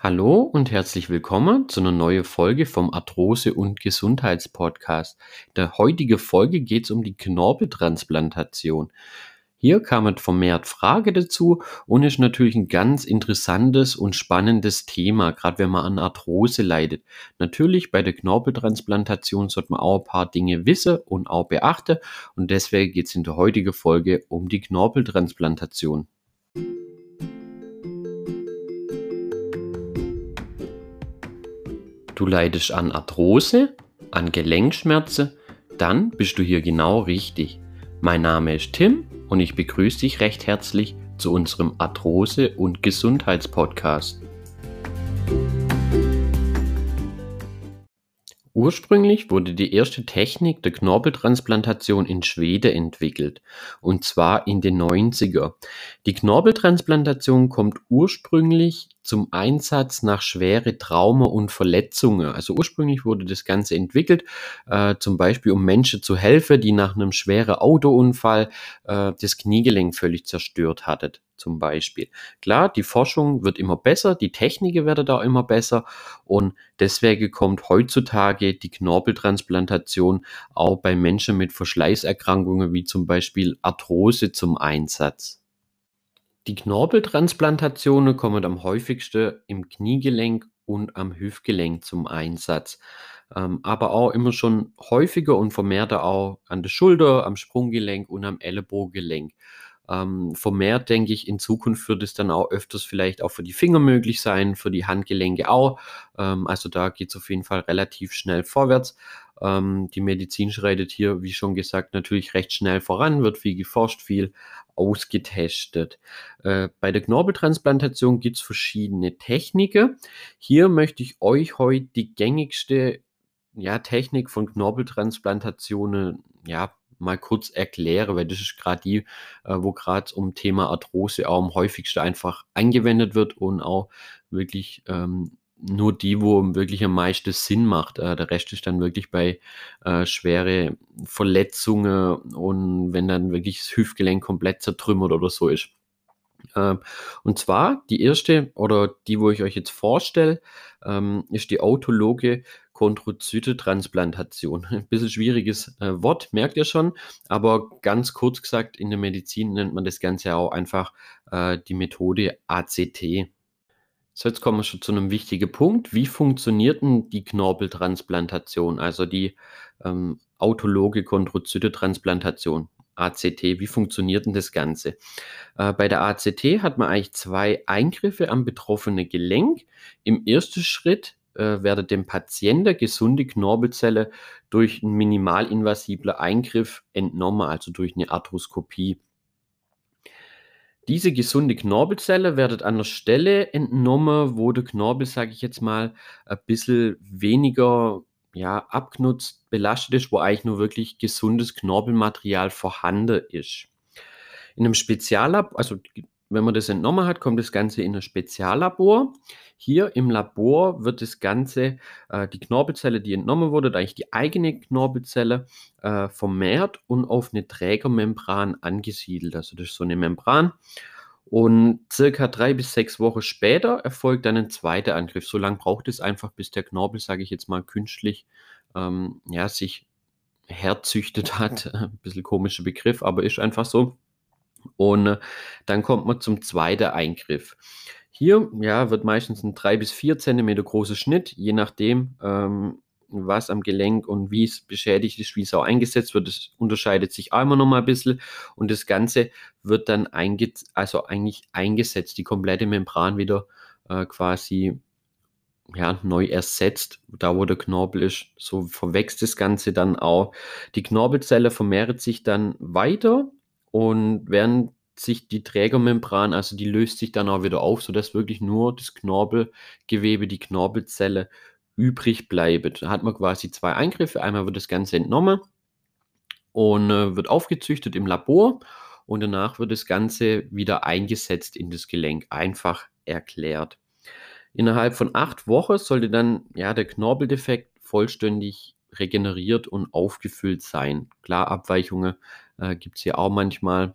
Hallo und herzlich willkommen zu einer neuen Folge vom Arthrose- und Gesundheitspodcast. In der heutigen Folge geht es um die Knorpeltransplantation. Hier kamen vermehrt Frage dazu und ist natürlich ein ganz interessantes und spannendes Thema, gerade wenn man an Arthrose leidet. Natürlich bei der Knorpeltransplantation sollte man auch ein paar Dinge wissen und auch beachten und deswegen geht es in der heutigen Folge um die Knorpeltransplantation. Du leidest an Arthrose, an Gelenkschmerzen, dann bist du hier genau richtig. Mein Name ist Tim und ich begrüße dich recht herzlich zu unserem Arthrose- und Gesundheitspodcast. Ursprünglich wurde die erste Technik der Knorpeltransplantation in Schweden entwickelt, und zwar in den 90er. Die Knorpeltransplantation kommt ursprünglich zum Einsatz nach schwere Trauma und Verletzungen. Also ursprünglich wurde das Ganze entwickelt, äh, zum Beispiel um Menschen zu helfen, die nach einem schweren Autounfall äh, das Kniegelenk völlig zerstört hatten zum Beispiel. Klar, die Forschung wird immer besser, die Techniken werden da immer besser und deswegen kommt heutzutage die Knorpeltransplantation auch bei Menschen mit Verschleißerkrankungen wie zum Beispiel Arthrose zum Einsatz. Die Knorpeltransplantationen kommen am häufigsten im Kniegelenk und am Hüftgelenk zum Einsatz. Ähm, aber auch immer schon häufiger und vermehrter auch an der Schulter, am Sprunggelenk und am Ellenbogengelenk. Ähm, vermehrt denke ich, in Zukunft wird es dann auch öfters vielleicht auch für die Finger möglich sein, für die Handgelenke auch. Ähm, also da geht es auf jeden Fall relativ schnell vorwärts. Ähm, die Medizin schreitet hier, wie schon gesagt, natürlich recht schnell voran, wird viel geforscht, viel ausgetestet. Äh, bei der Knorpeltransplantation gibt es verschiedene Techniken. Hier möchte ich euch heute die gängigste ja, Technik von Knorpeltransplantationen ja, mal kurz erkläre, weil das ist gerade die, äh, wo gerade um Thema Arthrose auch am häufigsten einfach angewendet wird und auch wirklich ähm, nur die, wo wirklich am meisten Sinn macht. Äh, der Rest ist dann wirklich bei äh, schwere Verletzungen und wenn dann wirklich das Hüftgelenk komplett zertrümmert oder so ist. Ähm, und zwar die erste oder die, wo ich euch jetzt vorstelle, ähm, ist die autologe Chondrozytetransplantation. Ein bisschen schwieriges äh, Wort, merkt ihr schon, aber ganz kurz gesagt, in der Medizin nennt man das Ganze auch einfach äh, die Methode ACT. So, jetzt kommen wir schon zu einem wichtigen Punkt. Wie funktioniert denn die Knorpeltransplantation, also die ähm, autologe Chondrozytetransplantation? ACT. Wie funktioniert denn das Ganze? Äh, bei der ACT hat man eigentlich zwei Eingriffe am betroffenen Gelenk. Im ersten Schritt äh, werden dem Patienten gesunde Knorpelzelle durch einen minimalinvasiblen Eingriff entnommen, also durch eine Arthroskopie. Diese gesunde Knorpelzelle wird an der Stelle entnommen, wo der Knorpel, sage ich jetzt mal, ein bisschen weniger ja, abgenutzt, belastet ist, wo eigentlich nur wirklich gesundes Knorpelmaterial vorhanden ist. In einem Speziallabor, also wenn man das entnommen hat, kommt das Ganze in ein Speziallabor. Hier im Labor wird das Ganze, äh, die Knorpelzelle, die entnommen wurde, eigentlich die eigene Knorpelzelle, äh, vermehrt und auf eine Trägermembran angesiedelt. Also das ist so eine Membran. Und circa drei bis sechs Wochen später erfolgt dann ein zweiter Angriff. So lange braucht es einfach, bis der Knorpel, sage ich jetzt mal, künstlich ähm, ja, sich herzüchtet hat. Ein bisschen komischer Begriff, aber ist einfach so. Und äh, dann kommt man zum zweiten Eingriff. Hier ja, wird meistens ein 3 bis 4 cm großer Schnitt, je nachdem, ähm, was am Gelenk und wie es beschädigt ist, wie es auch eingesetzt wird. Das unterscheidet sich auch immer noch mal ein bisschen. Und das Ganze wird dann einge also eigentlich eingesetzt, die komplette Membran wieder äh, quasi ja, neu ersetzt, da wo der Knorpel ist. So verwächst das Ganze dann auch. Die Knorpelzelle vermehrt sich dann weiter und während sich die Trägermembran, also die löst sich dann auch wieder auf, sodass wirklich nur das Knorpelgewebe, die Knorpelzelle übrig bleibt. Da hat man quasi zwei Eingriffe. Einmal wird das Ganze entnommen und äh, wird aufgezüchtet im Labor und danach wird das Ganze wieder eingesetzt in das Gelenk. Einfach erklärt. Innerhalb von acht Wochen sollte dann ja, der Knorpeldefekt vollständig regeneriert und aufgefüllt sein. Klar, Abweichungen äh, gibt es hier auch manchmal.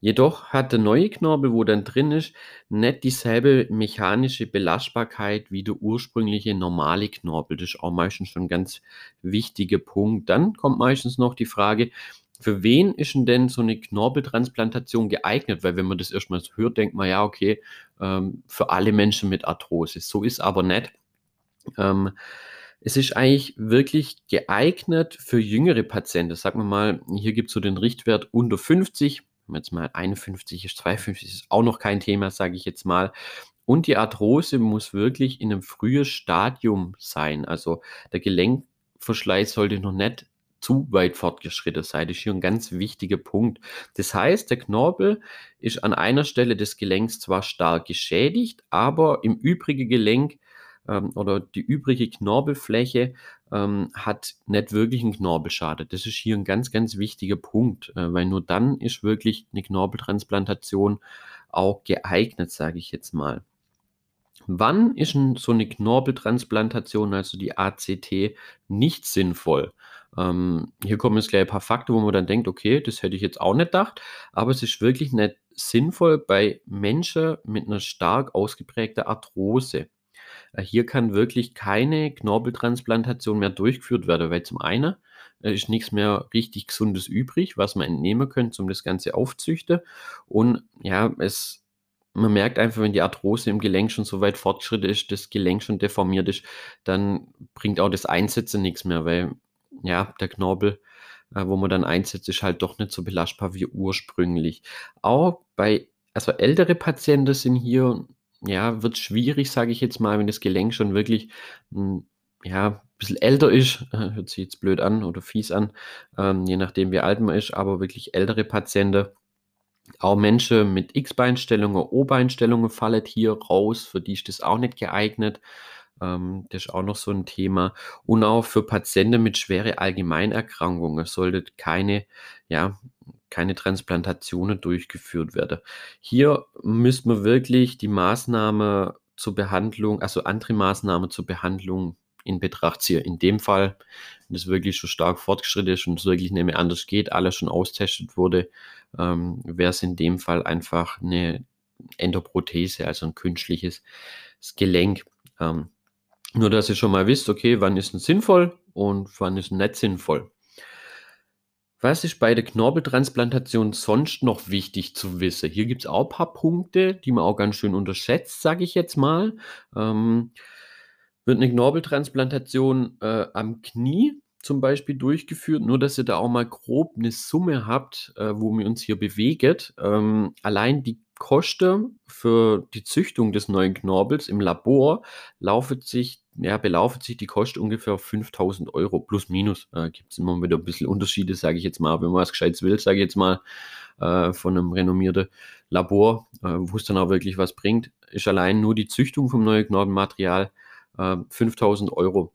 Jedoch hat der neue Knorpel, wo dann drin ist, nicht dieselbe mechanische Belastbarkeit wie der ursprüngliche normale Knorpel. Das ist auch meistens schon ein ganz wichtiger Punkt. Dann kommt meistens noch die Frage, für wen ist denn, so eine Knorpeltransplantation geeignet? Weil wenn man das erstmal so hört, denkt man, ja, okay, ähm, für alle Menschen mit Arthrose. So ist aber nicht. Ähm, es ist eigentlich wirklich geeignet für jüngere Patienten. Sagen wir mal, hier gibt es so den Richtwert unter 50 jetzt mal 51 ist, 52 ist auch noch kein Thema, sage ich jetzt mal. Und die Arthrose muss wirklich in einem frühen Stadium sein. Also der Gelenkverschleiß sollte noch nicht zu weit fortgeschritten sein. Das ist hier ein ganz wichtiger Punkt. Das heißt, der Knorpel ist an einer Stelle des Gelenks zwar stark geschädigt, aber im übrigen Gelenk ähm, oder die übrige Knorpelfläche ähm, hat nicht wirklich einen Knorpelschaden. Das ist hier ein ganz, ganz wichtiger Punkt, äh, weil nur dann ist wirklich eine Knorpeltransplantation auch geeignet, sage ich jetzt mal. Wann ist so eine Knorpeltransplantation, also die ACT, nicht sinnvoll? Ähm, hier kommen jetzt gleich ein paar Fakten, wo man dann denkt, okay, das hätte ich jetzt auch nicht gedacht, aber es ist wirklich nicht sinnvoll bei Menschen mit einer stark ausgeprägten Arthrose. Äh, hier kann wirklich keine Knorpeltransplantation mehr durchgeführt werden, weil zum einen äh, ist nichts mehr richtig Gesundes übrig, was man entnehmen könnte, um das Ganze aufzüchten. Und ja, es, man merkt einfach, wenn die Arthrose im Gelenk schon so weit fortgeschritten ist, das Gelenk schon deformiert ist, dann bringt auch das Einsetzen nichts mehr, weil ja, der Knorpel, äh, wo man dann einsetzt, ist halt doch nicht so belastbar wie ursprünglich. Auch bei, also ältere Patienten sind hier ja, wird schwierig, sage ich jetzt mal, wenn das Gelenk schon wirklich hm, ja, ein bisschen älter ist, hört sich jetzt blöd an oder fies an, ähm, je nachdem wie alt man ist, aber wirklich ältere Patienten, auch Menschen mit X-Beinstellungen, O-Beinstellungen fallen hier raus, für die ist das auch nicht geeignet. Ähm, das ist auch noch so ein Thema. Und auch für Patienten mit schweren Allgemeinerkrankungen sollte keine, ja, keine Transplantationen durchgeführt werden. Hier müsste man wirklich die Maßnahme zur Behandlung, also andere Maßnahmen zur Behandlung in Betracht ziehen. In dem Fall, wenn es wirklich schon stark fortgeschritten ist und es wirklich nicht mehr anders geht, alles schon austestet wurde, ähm, wäre es in dem Fall einfach eine Endoprothese, also ein künstliches Gelenk. Ähm, nur, dass ihr schon mal wisst, okay, wann ist es sinnvoll und wann ist es nicht sinnvoll. Was ist bei der Knorpeltransplantation sonst noch wichtig zu wissen? Hier gibt es auch ein paar Punkte, die man auch ganz schön unterschätzt, sage ich jetzt mal. Ähm, wird eine Knorpeltransplantation äh, am Knie zum Beispiel durchgeführt, nur dass ihr da auch mal grob eine Summe habt, äh, wo wir uns hier bewegen. Ähm, allein die Kosten für die Züchtung des neuen Knorpels im Labor laufet sich, ja, belaufen sich die Kosten ungefähr auf 5000 Euro plus minus. Äh, Gibt es immer wieder ein bisschen Unterschiede, sage ich jetzt mal. Wenn man was Gescheites will, sage ich jetzt mal, äh, von einem renommierten Labor, äh, wo es dann auch wirklich was bringt, ist allein nur die Züchtung vom neuen Knorpelmaterial äh, 5000 Euro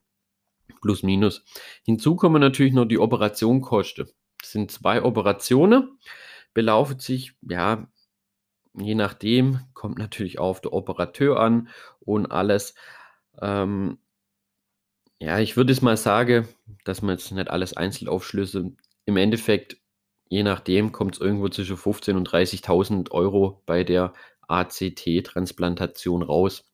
plus minus. Hinzu kommen natürlich noch die Operationkosten. Das sind zwei Operationen, belaufen sich ja je nachdem, kommt natürlich auf der Operateur an und alles. Ähm, ja, ich würde es mal sagen, dass man jetzt nicht alles einzeln aufschlüsselt. Im Endeffekt, je nachdem, kommt es irgendwo zwischen 15.000 und 30.000 Euro bei der ACT-Transplantation raus.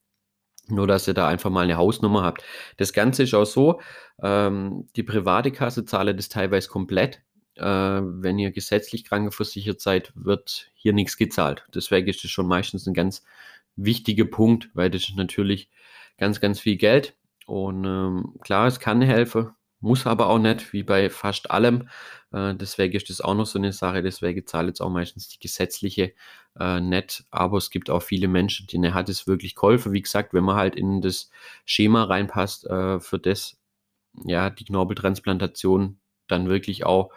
Nur, dass ihr da einfach mal eine Hausnummer habt. Das Ganze ist auch so, ähm, die private Kasse zahlt das teilweise komplett äh, wenn ihr gesetzlich krankenversichert seid, wird hier nichts gezahlt. Deswegen ist das schon meistens ein ganz wichtiger Punkt, weil das ist natürlich ganz, ganz viel Geld. Und ähm, klar, es kann helfen, muss aber auch nicht, wie bei fast allem. Äh, deswegen ist das auch noch so eine Sache. Deswegen zahlt jetzt auch meistens die gesetzliche äh, nicht. Aber es gibt auch viele Menschen, denen hat es wirklich geholfen. Wie gesagt, wenn man halt in das Schema reinpasst, äh, für das, ja, die Knorpeltransplantation dann wirklich auch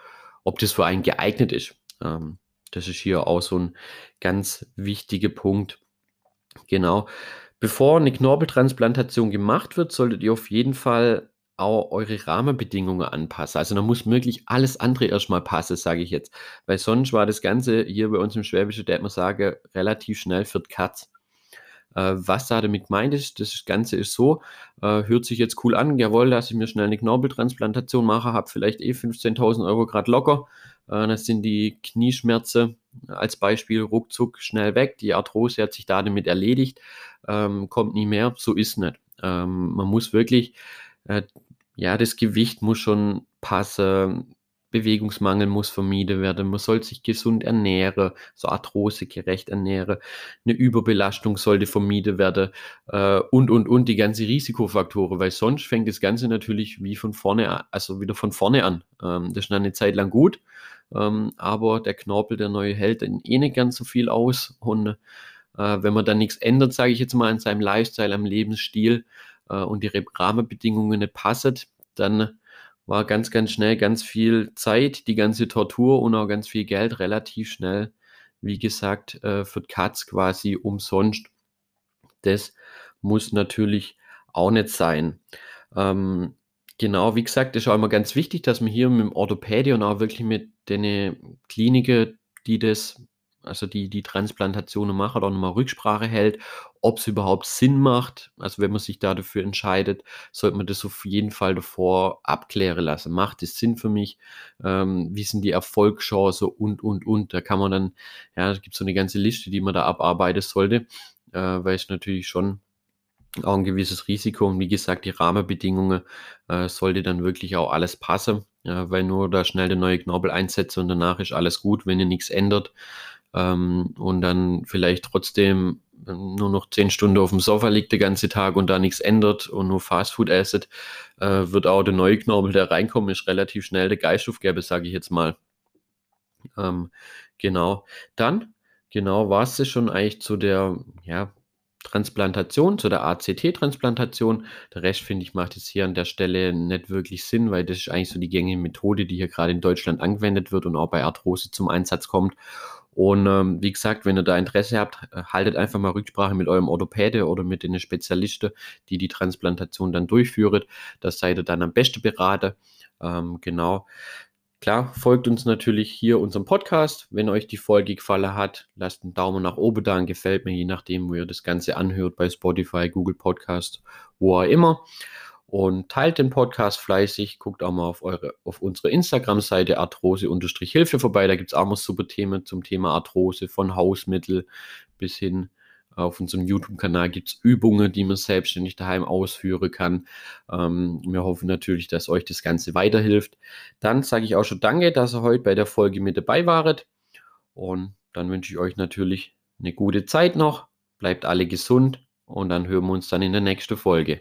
ob das für einen geeignet ist. Ähm, das ist hier auch so ein ganz wichtiger Punkt. Genau. Bevor eine Knorpeltransplantation gemacht wird, solltet ihr auf jeden Fall auch eure Rahmenbedingungen anpassen. Also da muss wirklich alles andere erstmal passen, sage ich jetzt. Weil sonst war das Ganze hier bei uns im Schwäbischen, der man sagen, relativ schnell für die Katz. Äh, was da damit gemeint ist, das Ganze ist so, äh, hört sich jetzt cool an, jawohl, dass ich mir schnell eine Knorpeltransplantation mache, habe vielleicht eh 15.000 Euro gerade locker, äh, das sind die Knieschmerzen als Beispiel ruckzuck schnell weg, die Arthrose hat sich da damit erledigt, ähm, kommt nie mehr, so ist nicht. Ähm, man muss wirklich, äh, ja, das Gewicht muss schon passen, Bewegungsmangel muss vermieden werden, man soll sich gesund ernähren, so arthrosegerecht ernähren, eine Überbelastung sollte vermieden werden äh, und, und, und die ganzen Risikofaktoren, weil sonst fängt das Ganze natürlich wie von vorne an, also wieder von vorne an. Ähm, das ist dann eine Zeit lang gut, ähm, aber der Knorpel, der neue hält dann eh nicht ganz so viel aus. Und äh, wenn man dann nichts ändert, sage ich jetzt mal, an seinem Lifestyle, am Lebensstil äh, und die Rahmenbedingungen nicht passen, dann war ganz, ganz schnell ganz viel Zeit, die ganze Tortur und auch ganz viel Geld relativ schnell, wie gesagt, äh, für Katz quasi umsonst. Das muss natürlich auch nicht sein. Ähm, genau, wie gesagt, ist auch immer ganz wichtig, dass man hier mit dem Orthopädie und auch wirklich mit den Kliniken, die das also die die Transplantationen machen, auch nochmal Rücksprache hält, ob es überhaupt Sinn macht. Also wenn man sich da dafür entscheidet, sollte man das auf jeden Fall davor abklären lassen. Macht es Sinn für mich? Ähm, wie sind die Erfolgschancen und, und, und. Da kann man dann, ja, es gibt so eine ganze Liste, die man da abarbeiten sollte, äh, weil es natürlich schon auch ein gewisses Risiko und wie gesagt, die Rahmenbedingungen äh, sollte dann wirklich auch alles passen, ja, weil nur da schnell der neue Knorpel einsetzt und danach ist alles gut, wenn ihr nichts ändert, ähm, und dann vielleicht trotzdem nur noch zehn Stunden auf dem Sofa liegt den ganzen Tag und da nichts ändert und nur Fastfood esset, äh, wird auch der neue Knorpel, der reinkommt, ist relativ schnell der Geistschuftgäbe, sage ich jetzt mal. Ähm, genau. Dann, genau, war es schon eigentlich zu der, ja, Transplantation, zu der ACT-Transplantation. Der Rest, finde ich, macht jetzt hier an der Stelle nicht wirklich Sinn, weil das ist eigentlich so die gängige Methode, die hier gerade in Deutschland angewendet wird und auch bei Arthrose zum Einsatz kommt. Und ähm, wie gesagt, wenn ihr da Interesse habt, haltet einfach mal Rücksprache mit eurem Orthopäde oder mit den Spezialisten, die die Transplantation dann durchführen. Das seid ihr dann am besten beraten. Ähm, genau. Klar, folgt uns natürlich hier unserem Podcast. Wenn euch die Folge gefallen hat, lasst einen Daumen nach oben da, gefällt mir, je nachdem, wo ihr das Ganze anhört, bei Spotify, Google Podcast, wo auch immer und teilt den Podcast fleißig. Guckt auch mal auf, eure, auf unsere Instagram-Seite arthrose-hilfe vorbei. Da gibt es auch mal super Themen zum Thema Arthrose, von Hausmittel bis hin auf unserem YouTube-Kanal gibt es Übungen, die man selbstständig daheim ausführen kann. Ähm, wir hoffen natürlich, dass euch das Ganze weiterhilft. Dann sage ich auch schon Danke, dass ihr heute bei der Folge mit dabei waret. Und dann wünsche ich euch natürlich eine gute Zeit noch. Bleibt alle gesund und dann hören wir uns dann in der nächsten Folge.